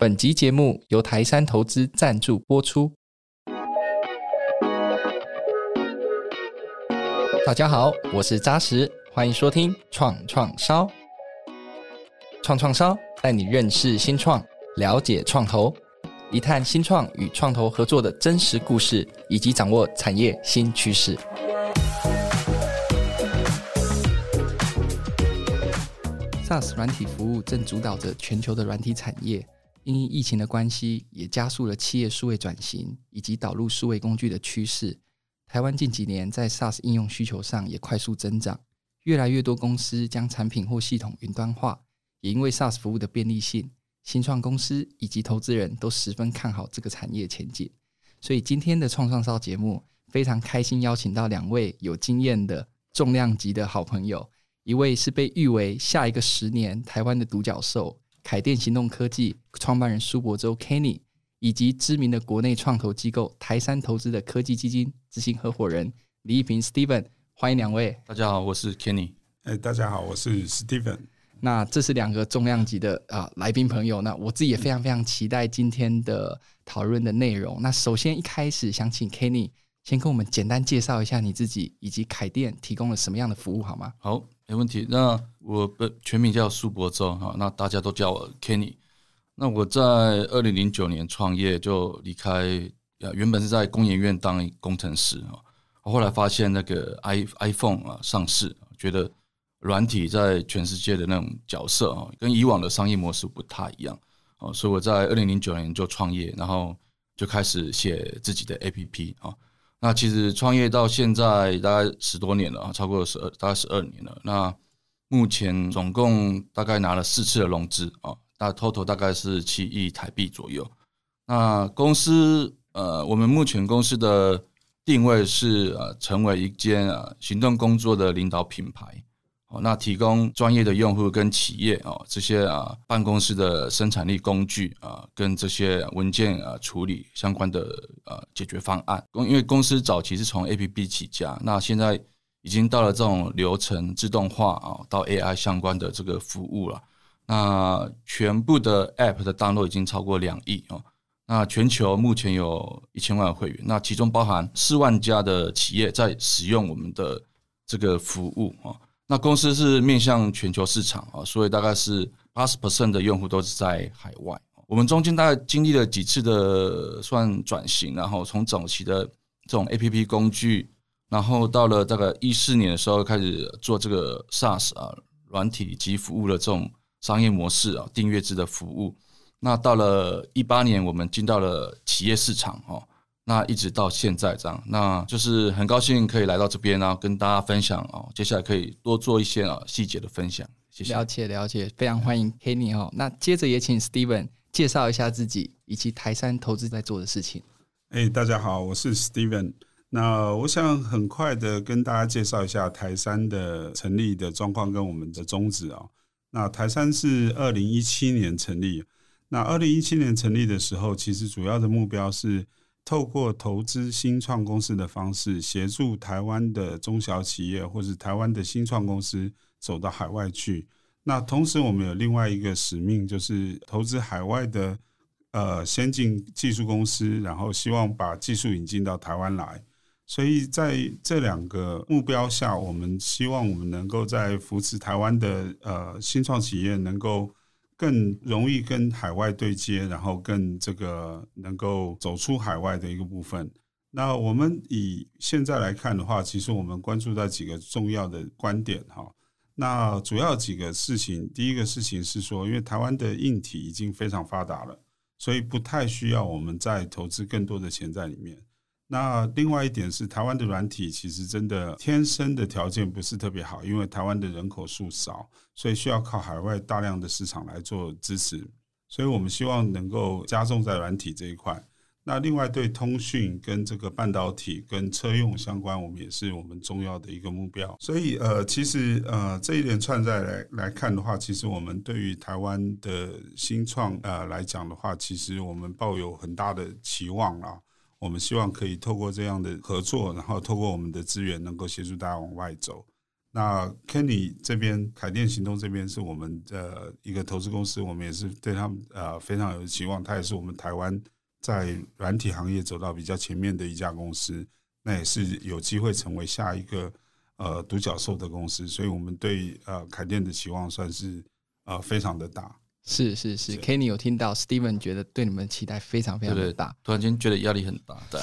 本集节目由台山投资赞助播出。大家好，我是扎实，欢迎收听创创烧。创创烧带你认识新创，了解创投，一探新创与创投合作的真实故事，以及掌握产业新趋势。SaaS 软体服务正主导着全球的软体产业。因疫情的关系，也加速了企业数位转型以及导入数位工具的趋势。台湾近几年在 SaaS 应用需求上也快速增长，越来越多公司将产品或系统云端化。也因为 SaaS 服务的便利性，新创公司以及投资人都十分看好这个产业前景。所以今天的创创烧节目非常开心，邀请到两位有经验的重量级的好朋友，一位是被誉为下一个十年台湾的独角兽。凯电行动科技创办人苏博州 Kenny，以及知名的国内创投机构台山投资的科技基金执行合伙人李一平 Steven，欢迎两位。大家好，我是 Kenny。哎，大家好，我是 Steven。那这是两个重量级的啊来宾朋友。那我自己也非常非常期待今天的讨论的内容。那首先一开始想请 Kenny 先跟我们简单介绍一下你自己以及凯店提供了什么样的服务好吗？好。没问题。那我的全名叫苏博州哈，那大家都叫我 Kenny。那我在二零零九年创业，就离开，原本是在工研院当工程师啊。后来发现那个 i iPhone 啊上市，觉得软体在全世界的那种角色啊，跟以往的商业模式不太一样啊，所以我在二零零九年就创业，然后就开始写自己的 APP 啊。那其实创业到现在大概十多年了，超过十二，大概十二年了。那目前总共大概拿了四次的融资啊，那 total 大概是七亿台币左右。那公司呃，我们目前公司的定位是呃，成为一间呃行动工作的领导品牌。哦，那提供专业的用户跟企业啊，这些啊办公室的生产力工具啊，跟这些文件啊处理相关的呃解决方案。公因为公司早期是从 APP 起家，那现在已经到了这种流程自动化啊，到 AI 相关的这个服务了。那全部的 App 的 download 已经超过两亿哦。那全球目前有一千万会员，那其中包含四万家的企业在使用我们的这个服务啊。那公司是面向全球市场啊，所以大概是八十 percent 的用户都是在海外。我们中间大概经历了几次的算转型，然后从早期的这种 APP 工具，然后到了大概一四年的时候开始做这个 SaaS 啊软体及服务的这种商业模式啊订阅制的服务。那到了一八年，我们进到了企业市场哦。那一直到现在这样，那就是很高兴可以来到这边，然后跟大家分享哦。接下来可以多做一些啊细节的分享，谢谢。了解了解，非常欢迎 Kenny 哦。那接着也请 Steven 介绍一下自己以及台山投资在做的事情。哎，大家好，我是 Steven。那我想很快的跟大家介绍一下台山的成立的状况跟我们的宗旨啊。那台山是二零一七年成立，那二零一七年成立的时候，其实主要的目标是。透过投资新创公司的方式，协助台湾的中小企业或者台湾的新创公司走到海外去。那同时，我们有另外一个使命，就是投资海外的呃先进技术公司，然后希望把技术引进到台湾来。所以在这两个目标下，我们希望我们能够在扶持台湾的呃新创企业能够。更容易跟海外对接，然后更这个能够走出海外的一个部分。那我们以现在来看的话，其实我们关注到几个重要的观点哈。那主要几个事情，第一个事情是说，因为台湾的硬体已经非常发达了，所以不太需要我们再投资更多的钱在里面。那另外一点是，台湾的软体其实真的天生的条件不是特别好，因为台湾的人口数少，所以需要靠海外大量的市场来做支持。所以我们希望能够加重在软体这一块。那另外对通讯跟这个半导体跟车用相关，我们也是我们重要的一个目标。所以呃，其实呃这一连串在来来看的话，其实我们对于台湾的新创呃来讲的话，其实我们抱有很大的期望啊。我们希望可以透过这样的合作，然后透过我们的资源，能够协助大家往外走。那 Kenny 这边凯电行动这边是我们的一个投资公司，我们也是对他们呃非常有期望，他也是我们台湾在软体行业走到比较前面的一家公司，那也是有机会成为下一个呃独角兽的公司，所以我们对呃凯电的期望算是呃非常的大。是是是，Kenny 有听到，Steven 觉得对你们期待非常非常的大，突然间觉得压力很大。对，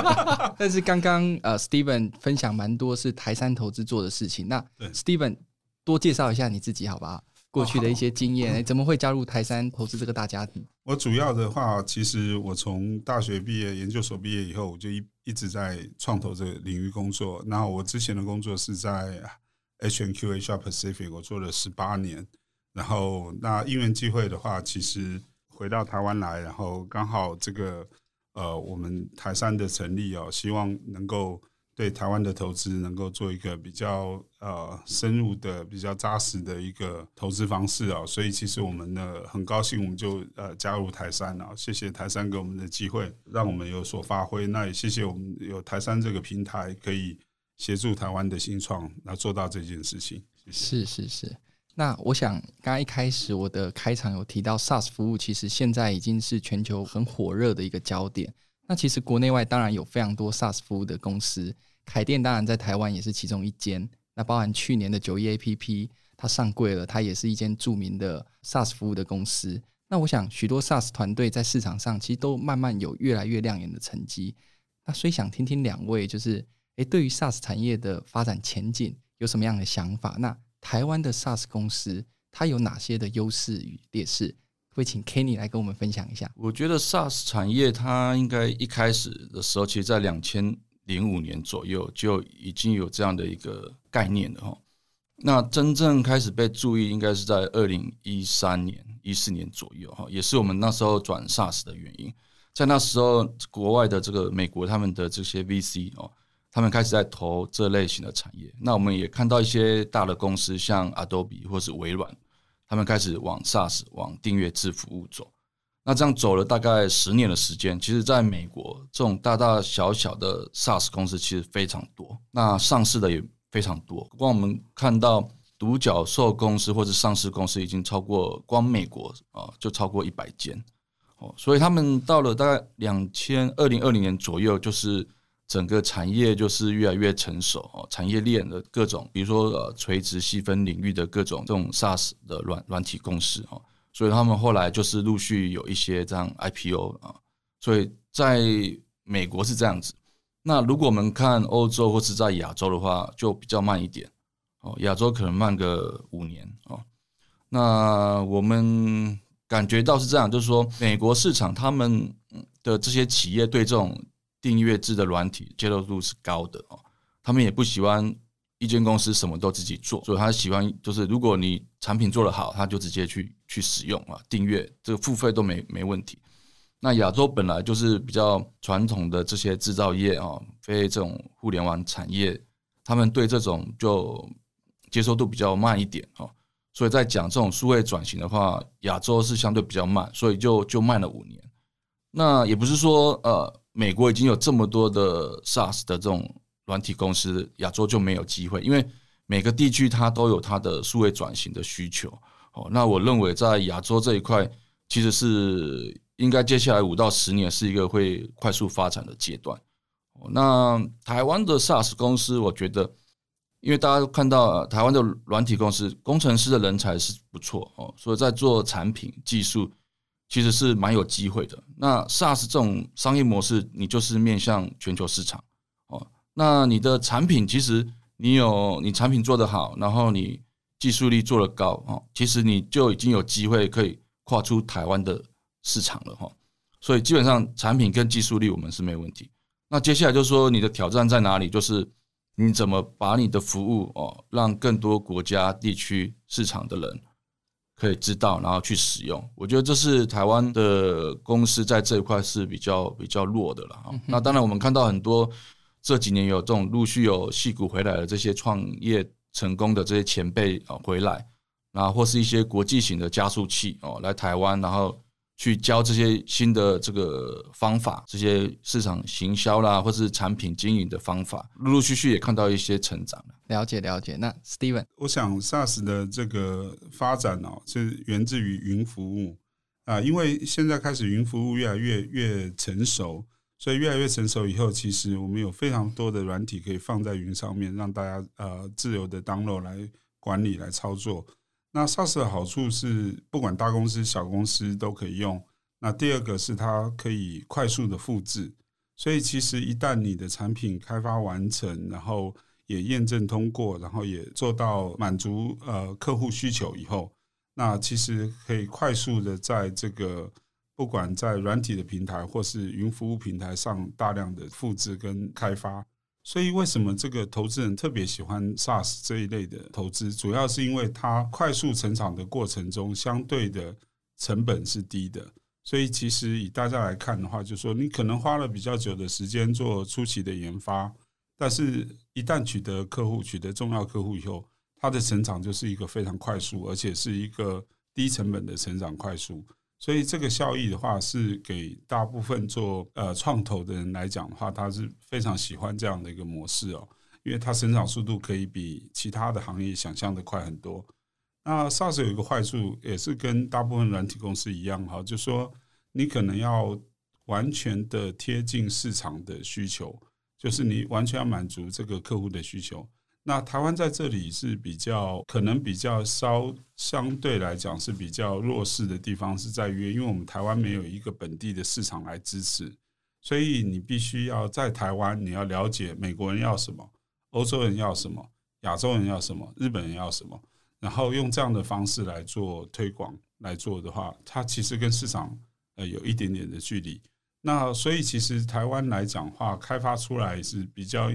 但是刚刚呃，Steven 分享蛮多是台山投资做的事情。那 Steven 多介绍一下你自己好不好？过去的一些经验，怎么会加入台山投资这个大家庭？我主要的话，其实我从大学毕业、研究所毕业以后，我就一一直在创投这个领域工作。那我之前的工作是在 H&Q Asia Pacific，我做了十八年。然后，那因缘际会的话，其实回到台湾来，然后刚好这个呃，我们台山的成立哦，希望能够对台湾的投资能够做一个比较呃深入的、比较扎实的一个投资方式啊。所以，其实我们呢很高兴，我们就呃加入台山啊。谢谢台山给我们的机会，让我们有所发挥。那也谢谢我们有台山这个平台，可以协助台湾的新创来做到这件事情。谢谢。是是是。那我想，刚刚一开始我的开场有提到，SaaS 服务其实现在已经是全球很火热的一个焦点。那其实国内外当然有非常多 SaaS 服务的公司，凯电当然在台湾也是其中一间。那包含去年的九一 APP，它上柜了，它也是一间著名的 SaaS 服务的公司。那我想，许多 SaaS 团队在市场上其实都慢慢有越来越亮眼的成绩。那所以想听听两位，就是诶，对于 SaaS 产业的发展前景有什么样的想法？那台湾的 SaaS 公司，它有哪些的优势与劣势？会请 Kenny 来跟我们分享一下。我觉得 SaaS 产业它应该一开始的时候，其实在两千零五年左右就已经有这样的一个概念了哈。那真正开始被注意，应该是在二零一三年、一四年左右哈，也是我们那时候转 SaaS 的原因。在那时候，国外的这个美国他们的这些 VC 哦。他们开始在投这类型的产业，那我们也看到一些大的公司，像 Adobe 或是微软，他们开始往 SaaS、往订阅制服务走。那这样走了大概十年的时间，其实在美国，这种大大小小的 SaaS 公司其实非常多，那上市的也非常多。光我们看到独角兽公司或者上市公司已经超过，光美国啊就超过一百间哦，所以他们到了大概两千二零二零年左右，就是。整个产业就是越来越成熟哦，产业链的各种，比如说呃垂直细分领域的各种这种 SaaS 的软软体公司哦，所以他们后来就是陆续有一些这样 IPO 啊，所以在美国是这样子。那如果我们看欧洲或是在亚洲的话，就比较慢一点哦，亚洲可能慢个五年哦。那我们感觉到是这样，就是说美国市场他们的这些企业对这种。订阅制的软体接受度是高的哦，他们也不喜欢一间公司什么都自己做，所以他喜欢就是如果你产品做得好，他就直接去去使用啊，订阅这个付费都没没问题。那亚洲本来就是比较传统的这些制造业啊，非这种互联网产业，他们对这种就接受度比较慢一点哦，所以在讲这种数位转型的话，亚洲是相对比较慢，所以就就慢了五年。那也不是说呃。美国已经有这么多的 SaaS 的这种软体公司，亚洲就没有机会，因为每个地区它都有它的数位转型的需求。哦，那我认为在亚洲这一块，其实是应该接下来五到十年是一个会快速发展的阶段。那台湾的 SaaS 公司，我觉得，因为大家都看到台湾的软体公司工程师的人才是不错哦，所以在做产品技术。其实是蛮有机会的。那 SaaS 这种商业模式，你就是面向全球市场哦。那你的产品，其实你有你产品做得好，然后你技术力做得高哦，其实你就已经有机会可以跨出台湾的市场了哈。所以基本上产品跟技术力我们是没问题。那接下来就是说你的挑战在哪里？就是你怎么把你的服务哦，让更多国家、地区、市场的人。可以知道，然后去使用。我觉得这是台湾的公司在这一块是比较比较弱的了哈。那当然，我们看到很多这几年有这种陆续有戏股回来的这些创业成功的这些前辈啊回来，然后或是一些国际型的加速器哦来台湾，然后去教这些新的这个方法，这些市场行销啦，或是产品经营的方法，陆陆续续也看到一些成长。了解了解。那 Steven，我想 SaaS 的这个发展哦，是源自于云服务啊，因为现在开始云服务越来越越成熟。所以越来越成熟以后，其实我们有非常多的软体可以放在云上面，让大家呃自由的 download 来管理来操作。那 SaaS 的好处是，不管大公司小公司都可以用。那第二个是它可以快速的复制，所以其实一旦你的产品开发完成，然后也验证通过，然后也做到满足呃客户需求以后，那其实可以快速的在这个。不管在软体的平台或是云服务平台上大量的复制跟开发，所以为什么这个投资人特别喜欢 SaaS 这一类的投资？主要是因为它快速成长的过程中，相对的成本是低的。所以其实以大家来看的话，就是说你可能花了比较久的时间做初期的研发，但是一旦取得客户、取得重要客户以后，它的成长就是一个非常快速，而且是一个低成本的成长快速。所以这个效益的话，是给大部分做呃创投的人来讲的话，他是非常喜欢这样的一个模式哦，因为它生长速度可以比其他的行业想象的快很多。那 SaaS 有一个坏处，也是跟大部分软体公司一样哈，就说你可能要完全的贴近市场的需求，就是你完全要满足这个客户的需求。那台湾在这里是比较可能比较稍相对来讲是比较弱势的地方，是在于因为我们台湾没有一个本地的市场来支持，所以你必须要在台湾，你要了解美国人要什么，欧洲人要什么，亚洲人要什么，日本人要什么，然后用这样的方式来做推广来做的话，它其实跟市场呃有一点点的距离。那所以其实台湾来讲话，开发出来是比较。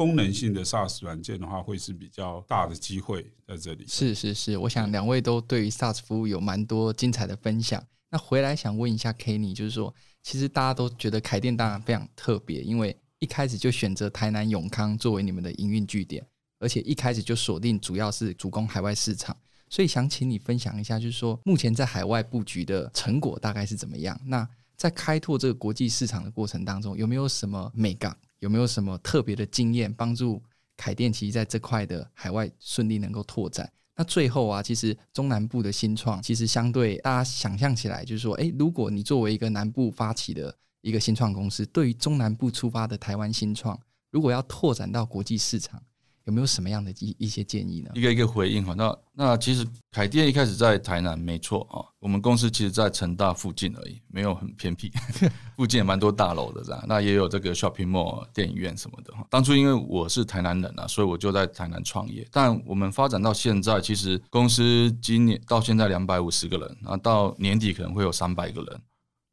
功能性的 SaaS 软件的话，会是比较大的机会在这里。是是是，我想两位都对于 SaaS 服务有蛮多精彩的分享。那回来想问一下 Kenny，就是说，其实大家都觉得凯电当然非常特别，因为一开始就选择台南永康作为你们的营运据点，而且一开始就锁定主要是主攻海外市场。所以想请你分享一下，就是说目前在海外布局的成果大概是怎么样？那在开拓这个国际市场的过程当中，有没有什么美感？有没有什么特别的经验帮助凯电其实在这块的海外顺利能够拓展？那最后啊，其实中南部的新创其实相对大家想象起来，就是说，哎，如果你作为一个南部发起的一个新创公司，对于中南部出发的台湾新创，如果要拓展到国际市场，有没有什么样的一一些建议呢？一个一个回应哈。那那其实凯电一开始在台南没错啊，我们公司其实在成大附近而已，没有很偏僻，附近也蛮多大楼的这样。那也有这个 shopping mall 电影院什么的哈。当初因为我是台南人啊，所以我就在台南创业。但我们发展到现在，其实公司今年到现在两百五十个人，然后到年底可能会有三百个人。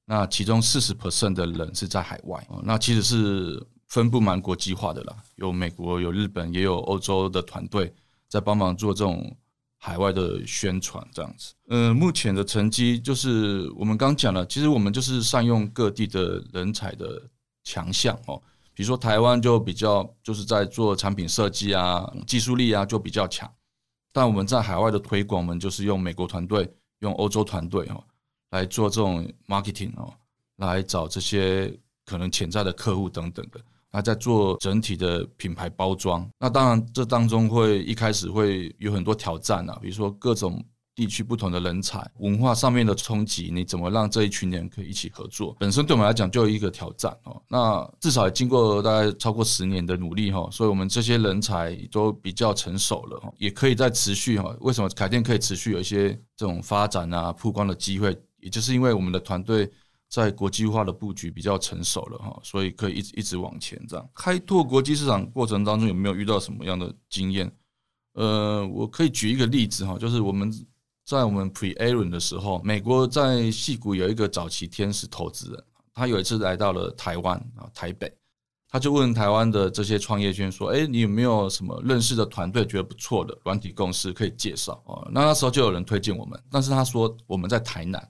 那其中四十 percent 的人是在海外，那其实是。分布蛮国际化的啦，有美国、有日本，也有欧洲的团队在帮忙做这种海外的宣传，这样子。嗯，目前的成绩就是我们刚讲了，其实我们就是善用各地的人才的强项哦。比如说台湾就比较就是在做产品设计啊，技术力啊就比较强。但我们在海外的推广，我们就是用美国团队、用欧洲团队哦来做这种 marketing 哦，来找这些可能潜在的客户等等的。还在做整体的品牌包装，那当然这当中会一开始会有很多挑战啊，比如说各种地区不同的人才、文化上面的冲击，你怎么让这一群人可以一起合作？本身对我们来讲就有一个挑战哦。那至少也经过大概超过十年的努力哈，所以我们这些人才都比较成熟了，也可以在持续哈。为什么凯电可以持续有一些这种发展啊、曝光的机会？也就是因为我们的团队。在国际化的布局比较成熟了哈，所以可以一直一直往前这样。开拓国际市场过程当中有没有遇到什么样的经验？呃，我可以举一个例子哈，就是我们在我们 Pre Aaron 的时候，美国在矽谷有一个早期天使投资人，他有一次来到了台湾啊台北，他就问台湾的这些创业圈说：“哎，你有没有什么认识的团队觉得不错的软体公司可以介绍啊？”那那时候就有人推荐我们，但是他说我们在台南。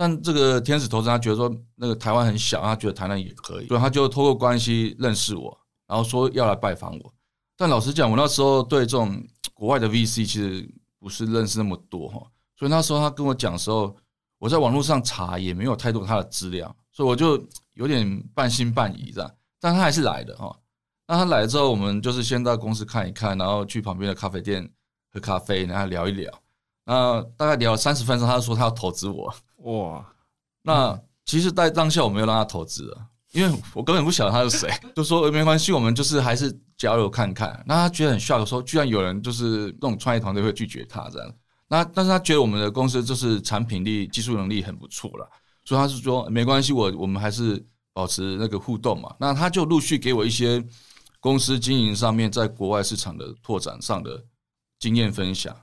但这个天使投资人他觉得说那个台湾很小，他觉得台南也可以，所以他就透过关系认识我，然后说要来拜访我。但老实讲，我那时候对这种国外的 VC 其实不是认识那么多哈，所以那时候他跟我讲的时候，我在网络上查也没有太多他的资料，所以我就有点半信半疑这样。但他还是来的哈。那他来了之后，我们就是先到公司看一看，然后去旁边的咖啡店喝咖啡，然后聊一聊。那大概聊了三十分钟，他就说他要投资我。哇！那其实，在当下我没有让他投资了，因为我根本不晓得他是谁，就说没关系，我们就是还是交流看看。那他觉得很 shock，说居然有人就是那种创业团队会拒绝他这样。那但是他觉得我们的公司就是产品力、技术能力很不错了，所以他是说没关系，我我们还是保持那个互动嘛。那他就陆续给我一些。公司经营上面，在国外市场的拓展上的经验分享，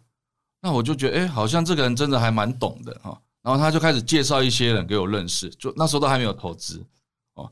那我就觉得，哎，好像这个人真的还蛮懂的哈。然后他就开始介绍一些人给我认识，就那时候都还没有投资哦。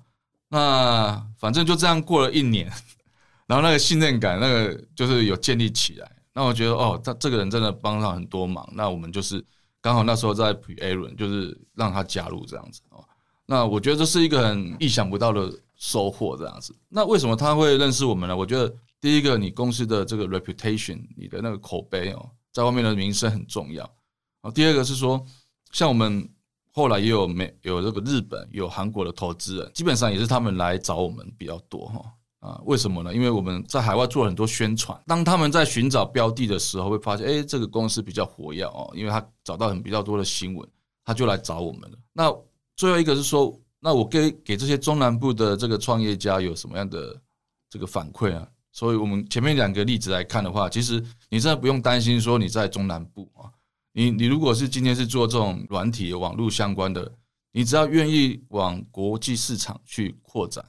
那反正就这样过了一年，然后那个信任感，那个就是有建立起来。那我觉得，哦，他这个人真的帮上很多忙。那我们就是刚好那时候在 Pre A 轮，就是让他加入这样子哦。那我觉得这是一个很意想不到的。收获这样子，那为什么他会认识我们呢？我觉得第一个，你公司的这个 reputation，你的那个口碑哦，在外面的名声很重要。然后第二个是说，像我们后来也有美有这个日本有韩国的投资人，基本上也是他们来找我们比较多哈啊？为什么呢？因为我们在海外做了很多宣传，当他们在寻找标的的时候，会发现哎，这个公司比较活跃哦，因为他找到很比较多的新闻，他就来找我们了。那最后一个是说。那我给给这些中南部的这个创业家有什么样的这个反馈啊？所以我们前面两个例子来看的话，其实你真的不用担心说你在中南部啊，你你如果是今天是做这种软体网络相关的，你只要愿意往国际市场去扩展，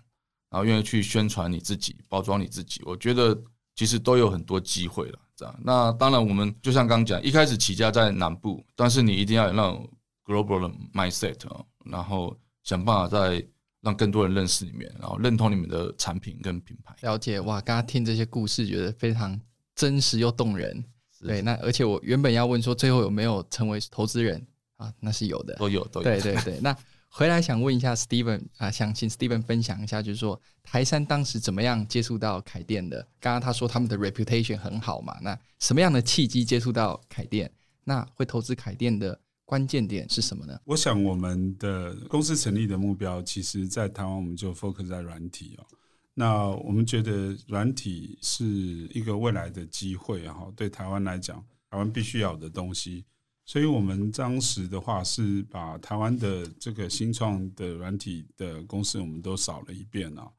然后愿意去宣传你自己、包装你自己，我觉得其实都有很多机会了。这样，那当然我们就像刚讲，一开始起家在南部，但是你一定要有那种 global 的 mindset 啊，然后。想办法再让更多人认识里面，然后认同你们的产品跟品牌。了解哇，刚刚听这些故事，觉得非常真实又动人。对，那而且我原本要问说，最后有没有成为投资人啊？那是有的，都有都有。对对对，那回来想问一下 Steven 啊，想请 Steven 分享一下，就是说台山当时怎么样接触到凯电的？刚刚他说他们的 reputation 很好嘛，那什么样的契机接触到凯电？那会投资凯电的？关键点是什么呢？我想我们的公司成立的目标，其实在台湾我们就 focus 在软体哦。那我们觉得软体是一个未来的机会哈，对台湾来讲，台湾必须要的东西。所以我们当时的话是把台湾的这个新创的软体的公司，我们都扫了一遍啊。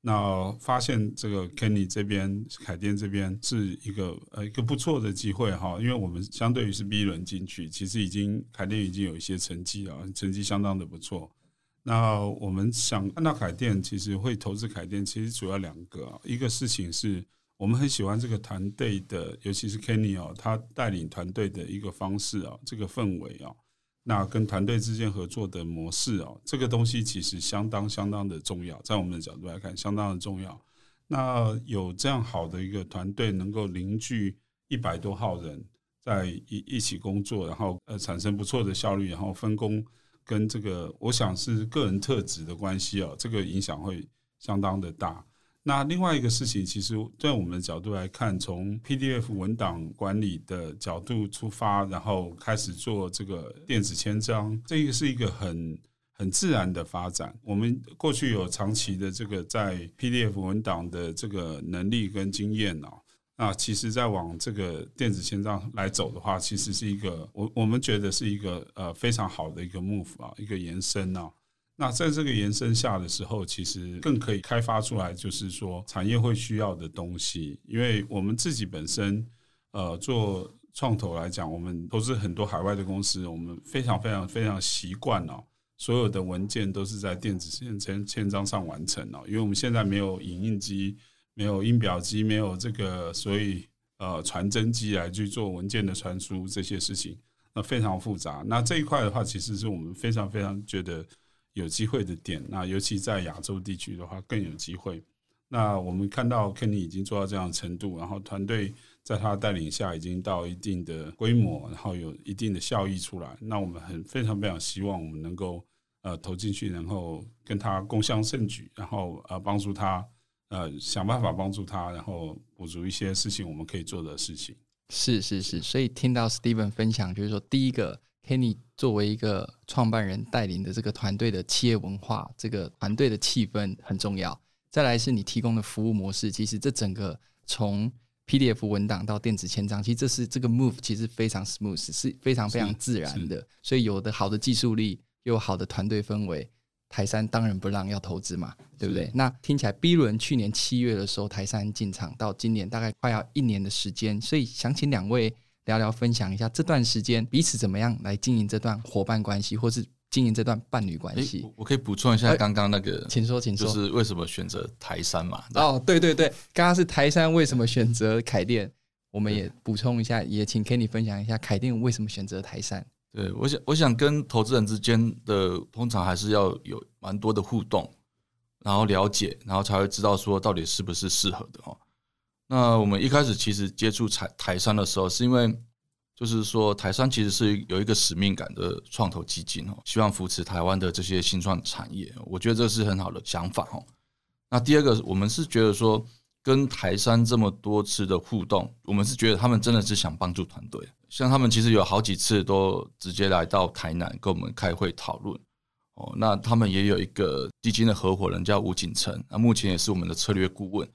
那发现这个 Kenny 这边凯电这边是一个呃一个不错的机会哈，因为我们相对于是 B 轮进去，其实已经凯电已经有一些成绩了，成绩相当的不错。那我们想看到凯电，其实会投资凯电，其实主要两个，一个事情是我们很喜欢这个团队的，尤其是 Kenny 哦，他带领团队的一个方式啊，这个氛围啊。那跟团队之间合作的模式哦，这个东西其实相当相当的重要，在我们的角度来看，相当的重要。那有这样好的一个团队，能够凝聚一百多号人在一一起工作，然后呃产生不错的效率，然后分工跟这个，我想是个人特质的关系哦，这个影响会相当的大。那另外一个事情，其实在我们的角度来看，从 PDF 文档管理的角度出发，然后开始做这个电子签章，这个是一个很很自然的发展。我们过去有长期的这个在 PDF 文档的这个能力跟经验哦，那其实在往这个电子签章来走的话，其实是一个我我们觉得是一个呃非常好的一个 move 啊，一个延伸啊。那在这个延伸下的时候，其实更可以开发出来，就是说产业会需要的东西。因为我们自己本身，呃，做创投来讲，我们投资很多海外的公司，我们非常非常非常习惯哦，所有的文件都是在电子签签签章上完成哦。因为我们现在没有影印机，没有音表机，没有这个，所以呃，传真机来去做文件的传输这些事情，那非常复杂。那这一块的话，其实是我们非常非常觉得。有机会的点，那尤其在亚洲地区的话更有机会。那我们看到 Kenny 已经做到这样的程度，然后团队在他带领下已经到一定的规模，然后有一定的效益出来。那我们很非常非常希望我们能够呃投进去，然后跟他共襄盛举，然后呃帮助他呃想办法帮助他，然后补足一些事情我们可以做的事情。是是是，所以听到 Steven 分享，就是说第一个。Kenny 作为一个创办人带领的这个团队的企业文化，这个团队的气氛很重要。再来是你提供的服务模式，其实这整个从 PDF 文档到电子签章，其实这是这个 move 其实非常 smooth，是非常非常自然的。所以有的好的技术力，又有好的团队氛围，台山当仁不让要投资嘛，对不对？那听起来 B 轮去年七月的时候台山进场，到今年大概快要一年的时间，所以想请两位聊聊分享一下这段时间彼此怎么样来经营这段伙伴关系，或是。经营这段伴侣关系，我可以补充一下刚刚那个，欸，请说，请说，就是为什么选择台山嘛？哦，对对对，刚刚是台山为什么选择凯电，我们也补充一下，也请 Kenny 分享一下凯电为什么选择台杉。对，我想，我想跟投资人之间的通常还是要有蛮多的互动，然后了解，然后才会知道说到底是不是适合的哦。那我们一开始其实接触台台商的时候，是因为。就是说，台商其实是有一个使命感的创投基金哦，希望扶持台湾的这些新创产业。我觉得这是很好的想法哦。那第二个，我们是觉得说，跟台山这么多次的互动，我们是觉得他们真的是想帮助团队。像他们其实有好几次都直接来到台南跟我们开会讨论哦。那他们也有一个基金的合伙人叫吴景成，那目前也是我们的策略顾问。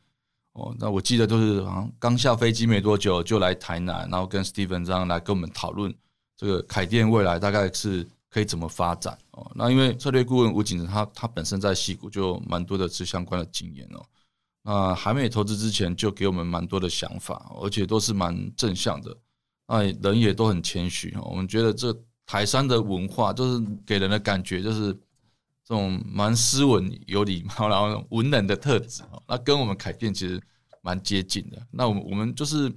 哦，那我记得都是好像刚下飞机没多久就来台南，然后跟 Steven 这样来跟我们讨论这个凯电未来大概是可以怎么发展哦。那因为策略顾问吴景成他他本身在矽谷就蛮多的是相关的经验哦。啊还没投资之前就给我们蛮多的想法，而且都是蛮正向的，那人也都很谦虚。我们觉得这台山的文化就是给人的感觉就是。这种蛮斯文、有礼貌，然后文人的特质，那跟我们凯电其实蛮接近的。那我们我们就是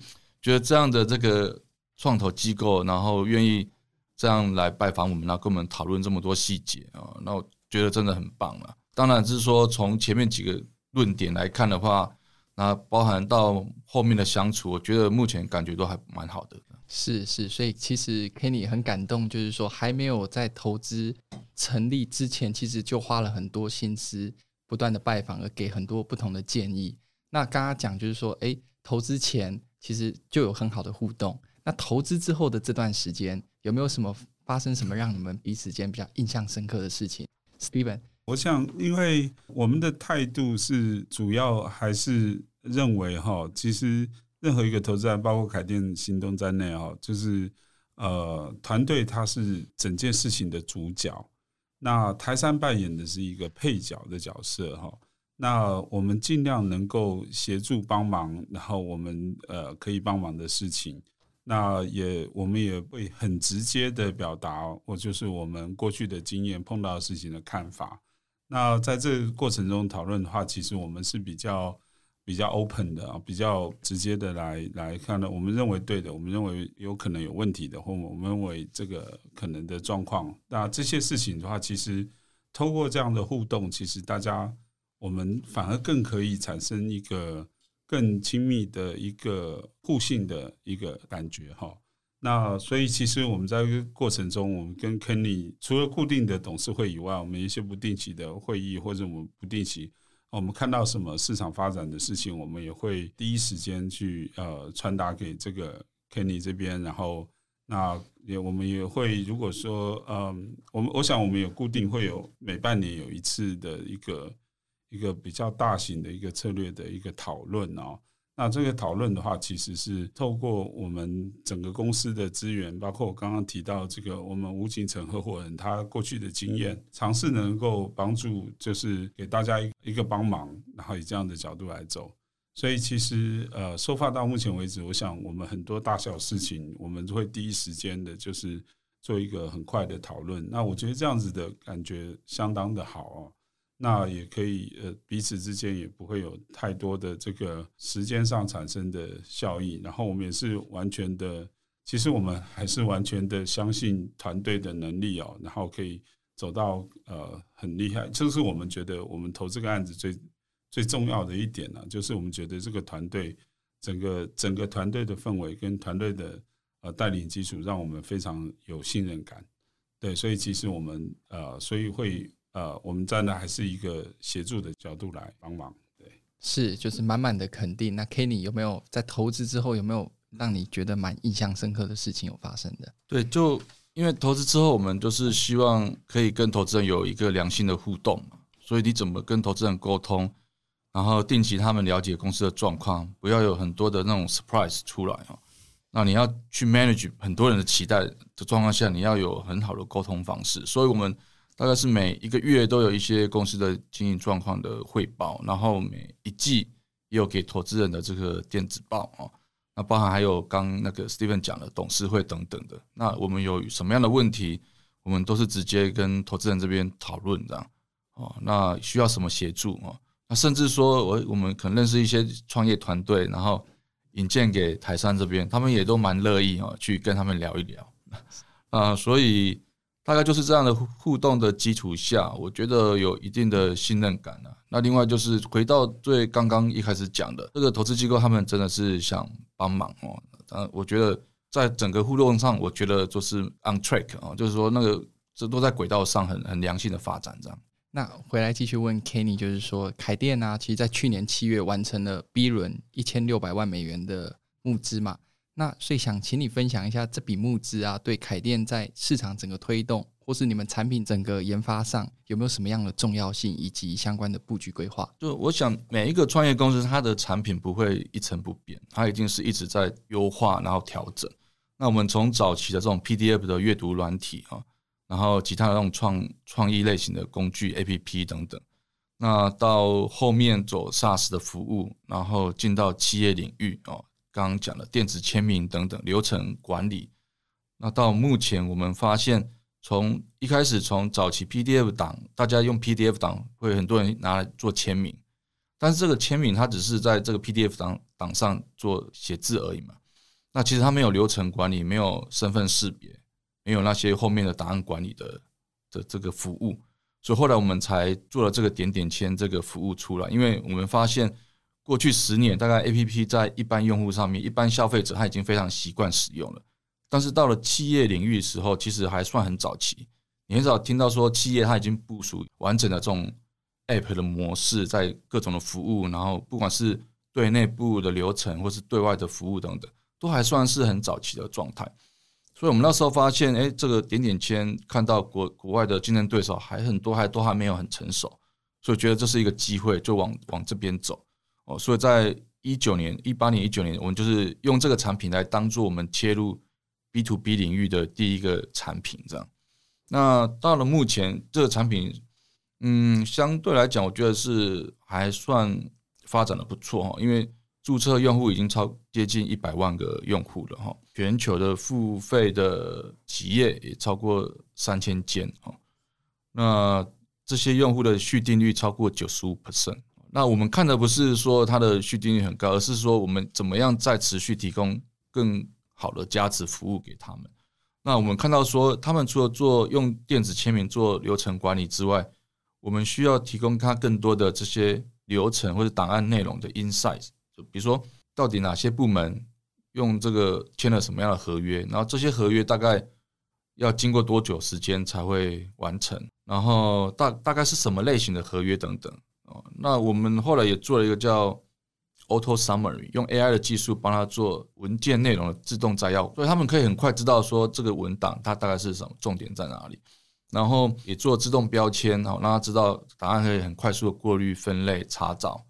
觉得这样的这个创投机构，然后愿意这样来拜访我们，然后跟我们讨论这么多细节啊，那我觉得真的很棒了。当然是说从前面几个论点来看的话，那包含到后面的相处，我觉得目前感觉都还蛮好的。是是，所以其实 Kenny 很感动，就是说还没有在投资成立之前，其实就花了很多心思，不断的拜访，而给很多不同的建议。那刚刚讲就是说，诶，投资前其实就有很好的互动。那投资之后的这段时间，有没有什么发生什么让你们彼此间比较印象深刻的事情？Steven，我想，因为我们的态度是主要还是认为哈，其实。任何一个投资人，包括凯电行动在内啊，就是呃，团队他是整件事情的主角，那台山扮演的是一个配角的角色哈。那我们尽量能够协助帮忙，然后我们呃可以帮忙的事情，那也我们也会很直接的表达，或就是我们过去的经验碰到的事情的看法。那在这个过程中讨论的话，其实我们是比较。比较 open 的啊，比较直接的来来看的，我们认为对的，我们认为有可能有问题的，或我们认为这个可能的状况，那这些事情的话，其实透过这样的互动，其实大家我们反而更可以产生一个更亲密的一个互信的一个感觉哈。那所以其实我们在过程中，我们跟 Kenny 除了固定的董事会以外，我们一些不定期的会议或者我们不定期。我们看到什么市场发展的事情，我们也会第一时间去呃传达给这个 Kenny 这边，然后那也我们也会如果说嗯，我们我想我们有固定会有每半年有一次的一个一个比较大型的一个策略的一个讨论哦。那这个讨论的话，其实是透过我们整个公司的资源，包括我刚刚提到这个我们吴景成合伙人他过去的经验，尝试能够帮助，就是给大家一一个帮忙，然后以这样的角度来走。所以其实呃，收发到目前为止，我想我们很多大小事情，我们会第一时间的，就是做一个很快的讨论。那我觉得这样子的感觉相当的好哦。那也可以，呃，彼此之间也不会有太多的这个时间上产生的效益。然后我们也是完全的，其实我们还是完全的相信团队的能力哦，然后可以走到呃很厉害。这是我们觉得我们投这个案子最最重要的一点呢，就是我们觉得这个团队整个整个团队的氛围跟团队的呃带领基础，让我们非常有信任感。对，所以其实我们呃，所以会。呃，我们站的还是一个协助的角度来帮忙，对，是就是满满的肯定。那 Kenny 有没有在投资之后有没有让你觉得蛮印象深刻的事情有发生的？对，就因为投资之后，我们就是希望可以跟投资人有一个良性的互动，所以你怎么跟投资人沟通，然后定期他们了解公司的状况，不要有很多的那种 surprise 出来哦。那你要去 manage 很多人的期待的状况下，你要有很好的沟通方式。所以我们大概是每一个月都有一些公司的经营状况的汇报，然后每一季也有给投资人的这个电子报啊。那包含还有刚那个 Steven 讲的董事会等等的。那我们有什么样的问题，我们都是直接跟投资人这边讨论这样。哦，那需要什么协助哦？那甚至说我我们可能认识一些创业团队，然后引荐给台山这边，他们也都蛮乐意哦，去跟他们聊一聊。啊，所以大概就是这样的互动的基础下，我觉得有一定的信任感啊。那另外就是回到最刚刚一开始讲的，这个投资机构他们真的是想。帮忙哦，嗯，我觉得在整个互动上，我觉得就是 on track 啊，就是说那个这都在轨道上很很良性的发展这样。那回来继续问 Kenny，就是说凯电呢，其实在去年七月完成了 B 轮一千六百万美元的募资嘛，那所以想请你分享一下这笔募资啊，对凯电在市场整个推动。或是你们产品整个研发上有没有什么样的重要性，以及相关的布局规划？就我想，每一个创业公司，它的产品不会一成不变，它一定是一直在优化，然后调整。那我们从早期的这种 PDF 的阅读软体啊，然后其他的那种创创意类型的工具 APP 等等，那到后面走 SaaS 的服务，然后进到企业领域哦，刚刚讲的电子签名等等流程管理，那到目前我们发现。从一开始，从早期 PDF 档，大家用 PDF 档会很多人拿来做签名，但是这个签名它只是在这个 PDF 档档上做写字而已嘛。那其实它没有流程管理，没有身份识别，没有那些后面的档案管理的的这个服务，所以后来我们才做了这个点点签这个服务出来。因为我们发现过去十年，大概 APP 在一般用户上面，一般消费者他已经非常习惯使用了。但是到了企业领域的时候，其实还算很早期。你很少听到说企业它已经部署完整的这种 App 的模式，在各种的服务，然后不管是对内部的流程，或是对外的服务等等，都还算是很早期的状态。所以我们那时候发现，哎，这个点点签看到国国外的竞争对手还很多，还都还没有很成熟，所以觉得这是一个机会，就往往这边走。哦，所以在一九年、一八年、一九年，我们就是用这个产品来当做我们切入。B to B 领域的第一个产品，这样。那到了目前，这个产品，嗯，相对来讲，我觉得是还算发展的不错哈。因为注册用户已经超接近一百万个用户了哈，全球的付费的企业也超过三千间哈。那这些用户的续订率超过九十五 percent。那我们看的不是说它的续订率很高，而是说我们怎么样再持续提供更好的价值服务给他们。那我们看到说，他们除了做用电子签名做流程管理之外，我们需要提供他更多的这些流程或者档案内容的 insights。就比如说，到底哪些部门用这个签了什么样的合约，然后这些合约大概要经过多久时间才会完成，然后大大概是什么类型的合约等等。那我们后来也做了一个叫。Auto Summary 用 AI 的技术帮他做文件内容的自动摘要，所以他们可以很快知道说这个文档它大概是什么，重点在哪里，然后也做自动标签，好让他知道答案可以很快速的过滤、分类、查找。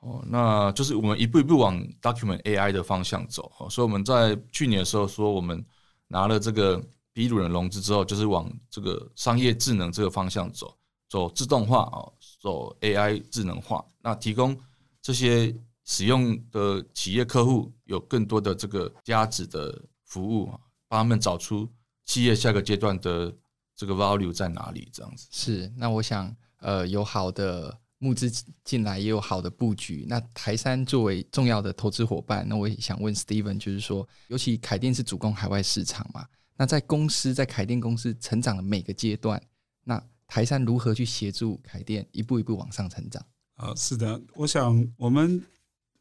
哦，那就是我们一步一步往 Document AI 的方向走。所以我们在去年的时候说，我们拿了这个 B 轮的融资之后，就是往这个商业智能这个方向走，走自动化啊，走 AI 智能化，那提供这些。使用的企业客户有更多的这个价值的服务啊，帮他们找出企业下个阶段的这个 value 在哪里，这样子。是，那我想，呃，有好的募资进来，也有好的布局。那台山作为重要的投资伙伴，那我也想问 Steven，就是说，尤其凯电是主攻海外市场嘛，那在公司在凯电公司成长的每个阶段，那台山如何去协助凯电一步一步往上成长？啊，是的，我想我们。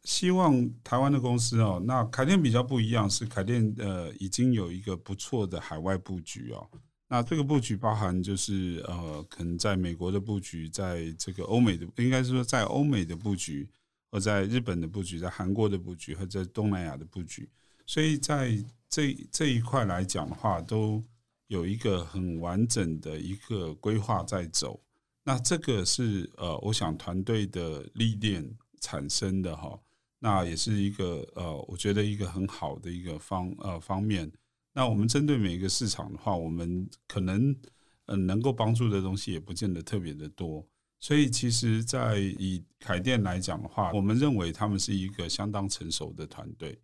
希望台湾的公司哦，那凯电比较不一样，是凯电呃已经有一个不错的海外布局哦。那这个布局包含就是呃，可能在美国的布局，在这个欧美的，应该是说在欧美的布局，或在日本的布局，在韩国的布局，和在东南亚的布局。所以在这这一块来讲的话，都有一个很完整的一个规划在走。那这个是呃，我想团队的历练产生的哈。那也是一个呃，我觉得一个很好的一个方呃方面。那我们针对每一个市场的话，我们可能嗯、呃、能够帮助的东西也不见得特别的多。所以其实，在以凯电来讲的话，我们认为他们是一个相当成熟的团队。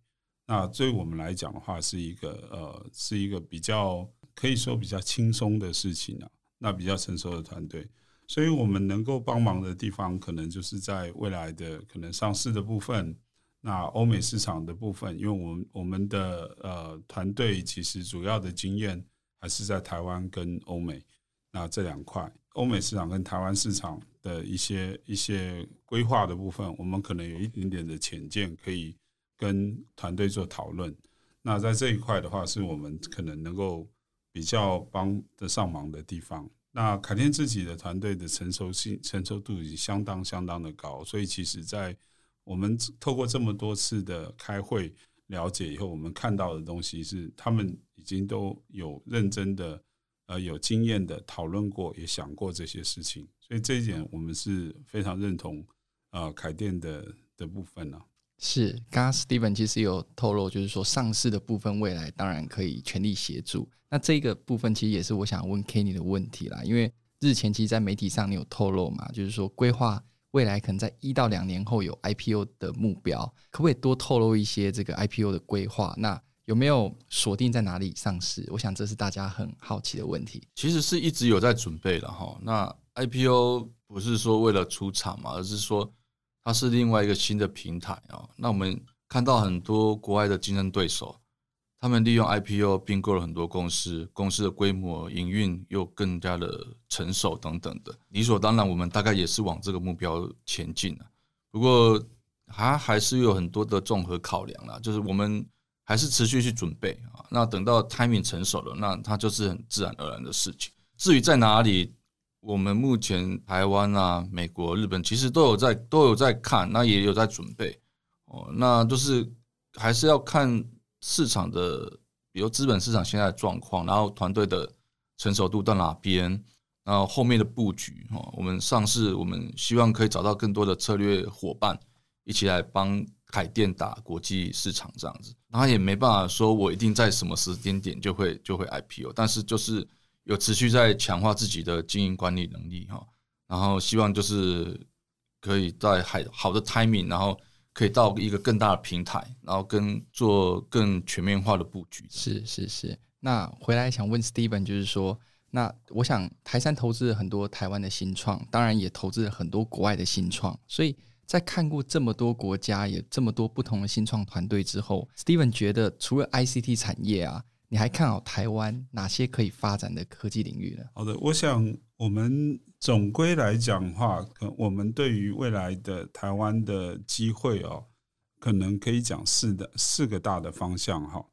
那对我们来讲的话，是一个呃是一个比较可以说比较轻松的事情啊。那比较成熟的团队，所以我们能够帮忙的地方，可能就是在未来的可能上市的部分。那欧美市场的部分，因为我们我们的呃团队其实主要的经验还是在台湾跟欧美，那这两块，欧美市场跟台湾市场的一些一些规划的部分，我们可能有一点点的浅见，可以跟团队做讨论。那在这一块的话，是我们可能能够比较帮得上忙的地方。那凯天自己的团队的成熟性、成熟度已经相当相当的高，所以其实在我们透过这么多次的开会了解以后，我们看到的东西是他们已经都有认真的、呃有经验的讨论过，也想过这些事情，所以这一点我们是非常认同呃凯电的的部分呢、是，刚刚 Steven 其实有透露，就是说上市的部分未来当然可以全力协助。那这个部分其实也是我想问 Kenny 的问题啦，因为日前其实，在媒体上你有透露嘛，就是说规划。未来可能在一到两年后有 IPO 的目标，可不可以多透露一些这个 IPO 的规划？那有没有锁定在哪里上市？我想这是大家很好奇的问题。其实是一直有在准备的哈。那 IPO 不是说为了出场嘛，而是说它是另外一个新的平台啊。那我们看到很多国外的竞争对手。他们利用 IPO 并购了很多公司，公司的规模、营运又更加的成熟等等的，理所当然，我们大概也是往这个目标前进。不过，还还是有很多的综合考量啦，就是我们还是持续去准备啊。那等到 timing 成熟了，那它就是很自然而然的事情。至于在哪里，我们目前台湾啊、美国、日本其实都有在都有在看，那也有在准备哦。那就是还是要看。市场的，比如资本市场现在的状况，然后团队的成熟度到哪边，然后后面的布局哦，我们上市，我们希望可以找到更多的策略伙伴，一起来帮凯电打国际市场这样子。然后也没办法说我一定在什么时间点就会就会 IPO，但是就是有持续在强化自己的经营管理能力哈，然后希望就是可以在好好的 timing，然后。可以到一个更大的平台，然后跟做更全面化的布局。是是是。那回来想问 Steven，就是说，那我想台山投资了很多台湾的新创，当然也投资了很多国外的新创。所以在看过这么多国家，有这么多不同的新创团队之后，Steven 觉得除了 ICT 产业啊，你还看好台湾哪些可以发展的科技领域呢？好的，我想我们。总归来讲话，可我们对于未来的台湾的机会哦，可能可以讲四的四个大的方向哈。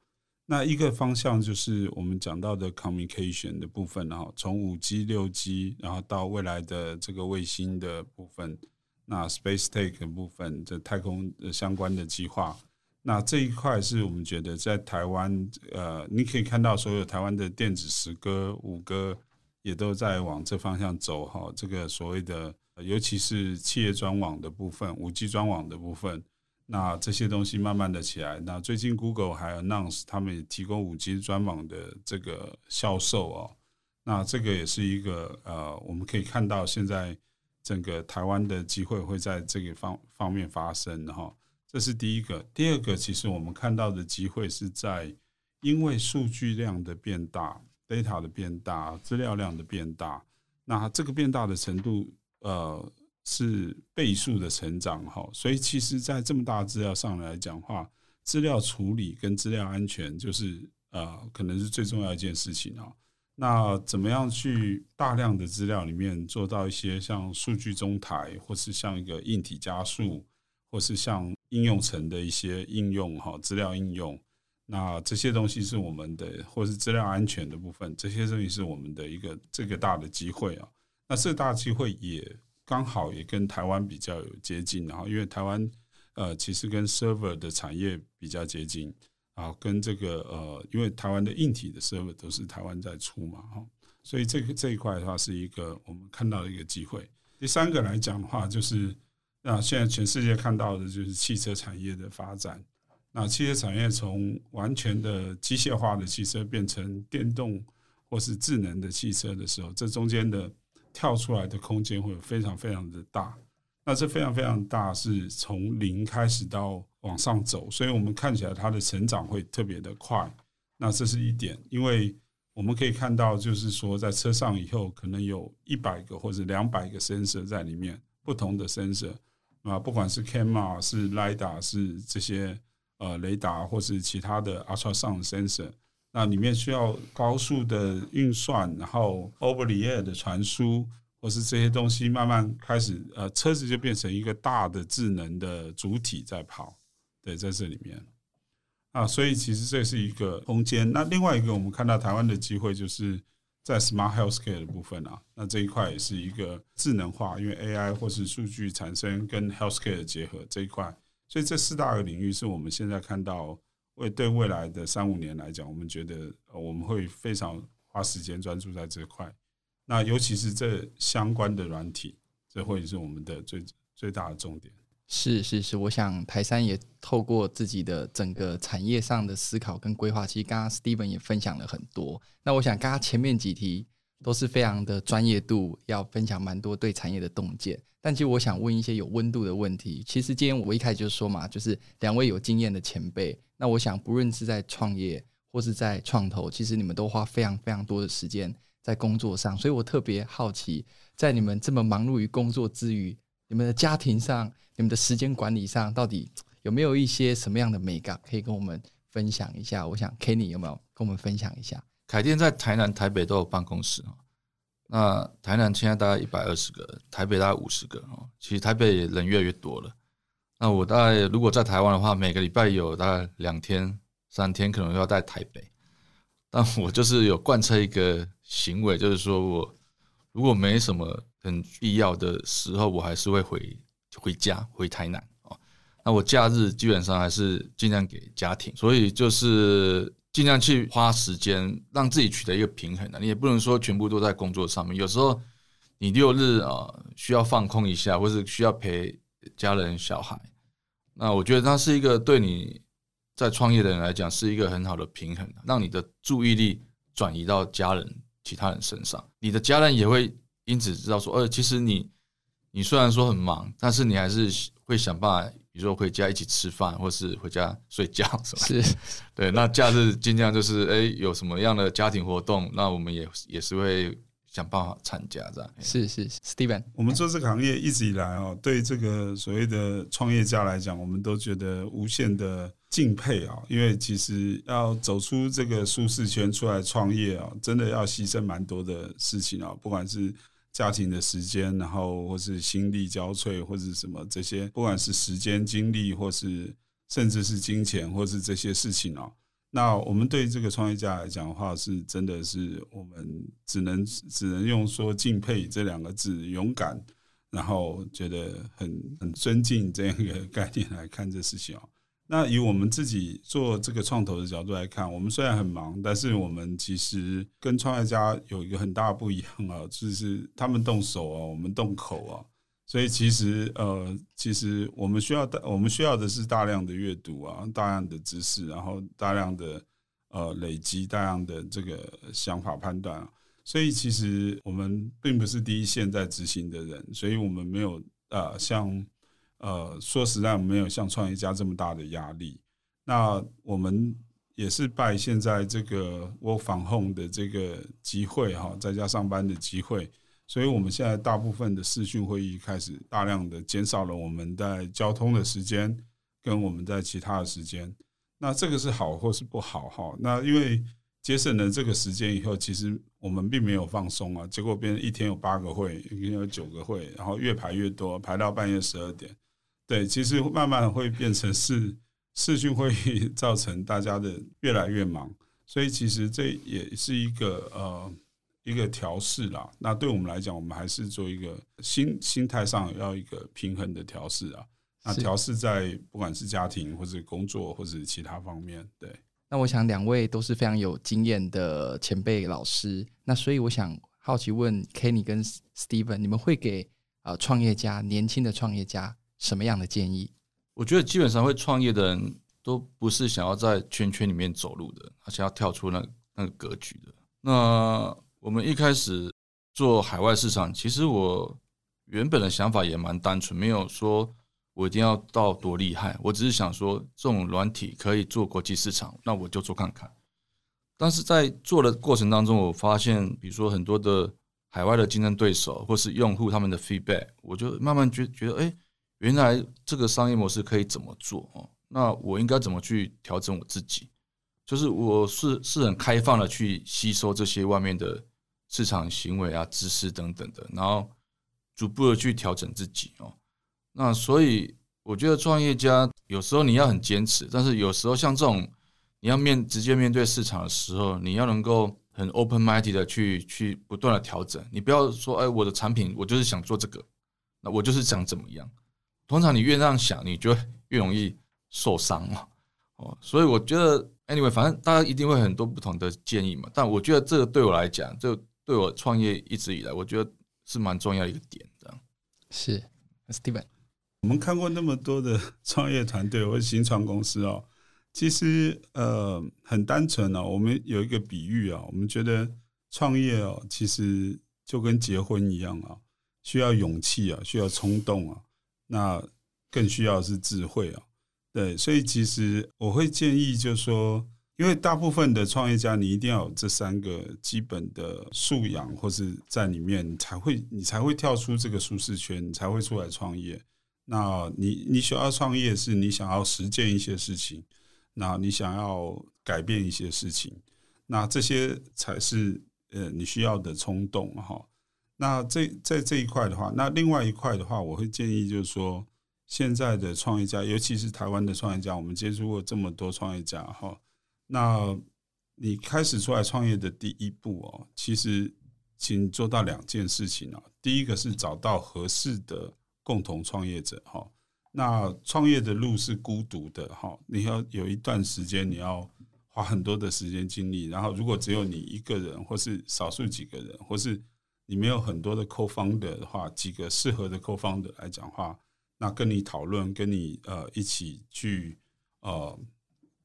那一个方向就是我们讲到的 communication 的部分哈，从五 G、六 G，然后到未来的这个卫星的部分，那 Space Tech 的部分，这太空相关的计划，那这一块是我们觉得在台湾，呃，你可以看到所有台湾的电子十歌、五歌。也都在往这方向走哈，这个所谓的，尤其是企业专网的部分，五 G 专网的部分，那这些东西慢慢的起来。那最近 Google 还有 announce 他们也提供五 G 专网的这个销售哦，那这个也是一个呃，我们可以看到现在整个台湾的机会会在这个方方面发生哈，这是第一个。第二个，其实我们看到的机会是在因为数据量的变大。data 的变大，资料量的变大，那这个变大的程度，呃，是倍数的成长哈。所以其实，在这么大资料上来讲话，资料处理跟资料安全，就是呃，可能是最重要一件事情啊。那怎么样去大量的资料里面做到一些像数据中台，或是像一个硬体加速，或是像应用层的一些应用哈，资料应用。那这些东西是我们的，或是资料安全的部分，这些东西是我们的一个这个大的机会啊。那这大机会也刚好也跟台湾比较有接近，然后因为台湾呃其实跟 server 的产业比较接近，啊，跟这个呃，因为台湾的硬体的设备都是台湾在出嘛，哈，所以这个这一块的话是一个我们看到的一个机会。第三个来讲的话，就是那现在全世界看到的就是汽车产业的发展。那汽车产业从完全的机械化的汽车变成电动或是智能的汽车的时候，这中间的跳出来的空间会非常非常的大。那这非常非常大，是从零开始到往上走，所以我们看起来它的成长会特别的快。那这是一点，因为我们可以看到，就是说在车上以后，可能有一百个或者两百个 sensor 在里面，不同的 sensor 啊，不管是 camera 是 lidar 是这些呃雷达或是其他的 ultrasound sensor，那里面需要高速的运算，然后 over the air 的传输。或是这些东西慢慢开始，呃，车子就变成一个大的智能的主体在跑，对，在这里面啊，所以其实这是一个空间。那另外一个我们看到台湾的机会，就是在 smart healthcare 的部分啊，那这一块也是一个智能化，因为 AI 或是数据产生跟 healthcare 的结合这一块，所以这四大个领域是我们现在看到为对未来的三五年来讲，我们觉得我们会非常花时间专注在这块。那尤其是这相关的软体，这会是我们的最最大的重点。是是是，我想台山也透过自己的整个产业上的思考跟规划，其实刚刚 Steven 也分享了很多。那我想刚刚前面几题都是非常的专业度，要分享蛮多对产业的洞见。但其实我想问一些有温度的问题。其实今天我一开始就说嘛，就是两位有经验的前辈。那我想不论是在创业或是在创投，其实你们都花非常非常多的时间。在工作上，所以我特别好奇，在你们这么忙碌于工作之余，你们的家庭上、你们的时间管理上，到底有没有一些什么样的美感可以跟我们分享一下？我想 Kenny 有没有跟我们分享一下？凯电在台南、台北都有办公室。那台南现在大概一百二十个，台北大概五十个哦。其实台北人越来越多了。那我大概如果在台湾的话，每个礼拜有大概两天、三天可能要在台北。但我就是有贯彻一个行为，就是说我如果没什么很必要的时候，我还是会回回家回台南哦。那我假日基本上还是尽量给家庭，所以就是尽量去花时间让自己取得一个平衡的。你也不能说全部都在工作上面，有时候你六日啊需要放空一下，或是需要陪家人小孩。那我觉得那是一个对你。在创业的人来讲，是一个很好的平衡，让你的注意力转移到家人、其他人身上。你的家人也会因此知道说，呃，其实你，你虽然说很忙，但是你还是会想办法，比如说回家一起吃饭，或是回家睡觉什么。是，对。那假日尽量就是，哎，有什么样的家庭活动，那我们也也是会。想办法参加，这样是是，Steven，我们做这个行业一直以来哦，对这个所谓的创业家来讲，我们都觉得无限的敬佩啊，因为其实要走出这个舒适圈出来创业啊，真的要牺牲蛮多的事情啊，不管是家庭的时间，然后或是心力交瘁，或是什么这些，不管是时间、精力，或是甚至是金钱，或是这些事情哦。那我们对这个创业家来讲的话，是真的是我们只能只能用说敬佩这两个字，勇敢，然后觉得很很尊敬这样一个概念来看这事情哦。那以我们自己做这个创投的角度来看，我们虽然很忙，但是我们其实跟创业家有一个很大不一样啊，就是他们动手啊，我们动口啊。所以其实呃，其实我们需要的，我们需要的是大量的阅读啊，大量的知识，然后大量的呃累积，大量的这个想法判断啊。所以其实我们并不是第一线在执行的人，所以我们没有呃像呃说实在，没有像创业家这么大的压力。那我们也是拜现在这个 work from home 的这个机会哈，在家上班的机会。所以，我们现在大部分的视讯会议开始大量的减少了我们在交通的时间，跟我们在其他的时间。那这个是好或是不好哈？那因为节省了这个时间以后，其实我们并没有放松啊。结果变成一天有八个会，一天有九个会，然后越排越多，排到半夜十二点。对，其实慢慢会变成是视讯会议 造成大家的越来越忙。所以，其实这也是一个呃。一个调试啦，那对我们来讲，我们还是做一个心心态上要一个平衡的调试啊。那调试在不管是家庭或者工作或者其他方面，对。那我想两位都是非常有经验的前辈老师，那所以我想好奇问 Kenny 跟 Steven，你们会给呃创业家、年轻的创业家什么样的建议？我觉得基本上会创业的人都不是想要在圈圈里面走路的，而且要跳出那那个格局的。那我们一开始做海外市场，其实我原本的想法也蛮单纯，没有说。我一定要到多厉害？我只是想说，这种软体可以做国际市场，那我就做看看。但是在做的过程当中，我发现，比如说很多的海外的竞争对手或是用户他们的 feedback，我就慢慢觉觉得，哎，原来这个商业模式可以怎么做哦？那我应该怎么去调整我自己？就是我是是很开放的去吸收这些外面的市场行为啊、知识等等的，然后逐步的去调整自己哦。那所以我觉得创业家有时候你要很坚持，但是有时候像这种你要面直接面对市场的时候，你要能够很 open minded 的去去不断的调整。你不要说，哎，我的产品我就是想做这个，那我就是想怎么样。通常你越这样想，你就越容易受伤嘛。哦，所以我觉得 anyway，反正大家一定会很多不同的建议嘛。但我觉得这个对我来讲，这对我创业一直以来，我觉得是蛮重要的一个点。这样是 Steven。我们看过那么多的创业团队或者新创公司哦，其实呃很单纯哦。我们有一个比喻啊，我们觉得创业哦，其实就跟结婚一样啊，需要勇气啊，需要冲动啊，那更需要是智慧啊。对，所以其实我会建议，就是说，因为大部分的创业家，你一定要有这三个基本的素养，或是在里面才会，你才会跳出这个舒适圈，你才会出来创业。那你你想要创业，是你想要实践一些事情，那你想要改变一些事情，那这些才是呃你需要的冲动哈。那这在这一块的话，那另外一块的话，我会建议就是说，现在的创业家，尤其是台湾的创业家，我们接触过这么多创业家哈。那你开始出来创业的第一步哦，其实请做到两件事情啊。第一个是找到合适的。共同创业者哈，那创业的路是孤独的哈，你要有一段时间，你要花很多的时间精力，然后如果只有你一个人，或是少数几个人，或是你没有很多的 co-founder 的话，几个适合的 co-founder 来讲话，那跟你讨论，跟你呃一起去呃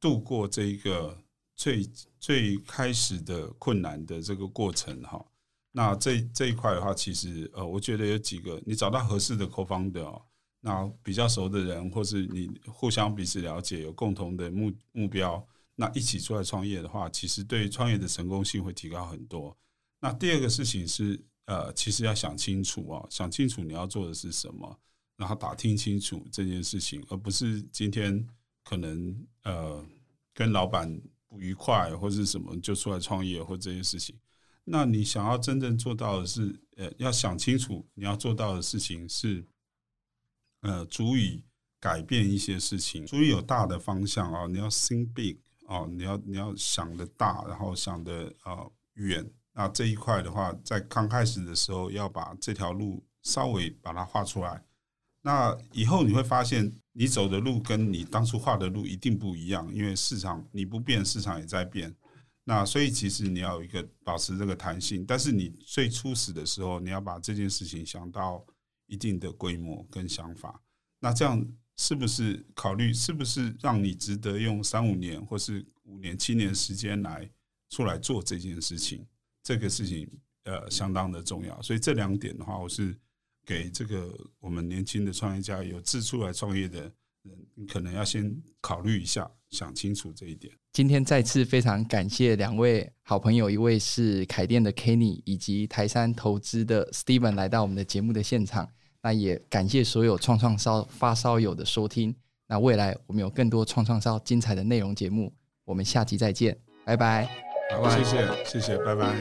度过这一个最最开始的困难的这个过程哈。那这这一块的话，其实呃，我觉得有几个，你找到合适的 co-founder 哦，那比较熟的人，或是你互相彼此了解，有共同的目目标，那一起出来创业的话，其实对创业的成功性会提高很多。那第二个事情是，呃，其实要想清楚啊，想清楚你要做的是什么，然后打听清楚这件事情，而不是今天可能呃跟老板不愉快或是什么就出来创业或这些事情。那你想要真正做到的是，呃，要想清楚你要做到的事情是，呃，足以改变一些事情，足以有大的方向啊。你要 think big 啊，你要你要想得大，然后想得呃远。那这一块的话，在刚开始的时候要把这条路稍微把它画出来。那以后你会发现，你走的路跟你当初画的路一定不一样，因为市场你不变，市场也在变。那所以其实你要有一个保持这个弹性，但是你最初始的时候，你要把这件事情想到一定的规模跟想法。那这样是不是考虑是不是让你值得用三五年或是五年七年时间来出来做这件事情？这个事情呃相当的重要。所以这两点的话，我是给这个我们年轻的创业家有志出来创业的人，可能要先考虑一下，想清楚这一点。今天再次非常感谢两位好朋友，一位是凯店的 Kenny，以及台山投资的 Steven 来到我们的节目的现场。那也感谢所有创创烧发烧友的收听。那未来我们有更多创创烧精彩的内容节目，我们下期再见，拜拜，好吧，谢谢，谢谢，拜拜。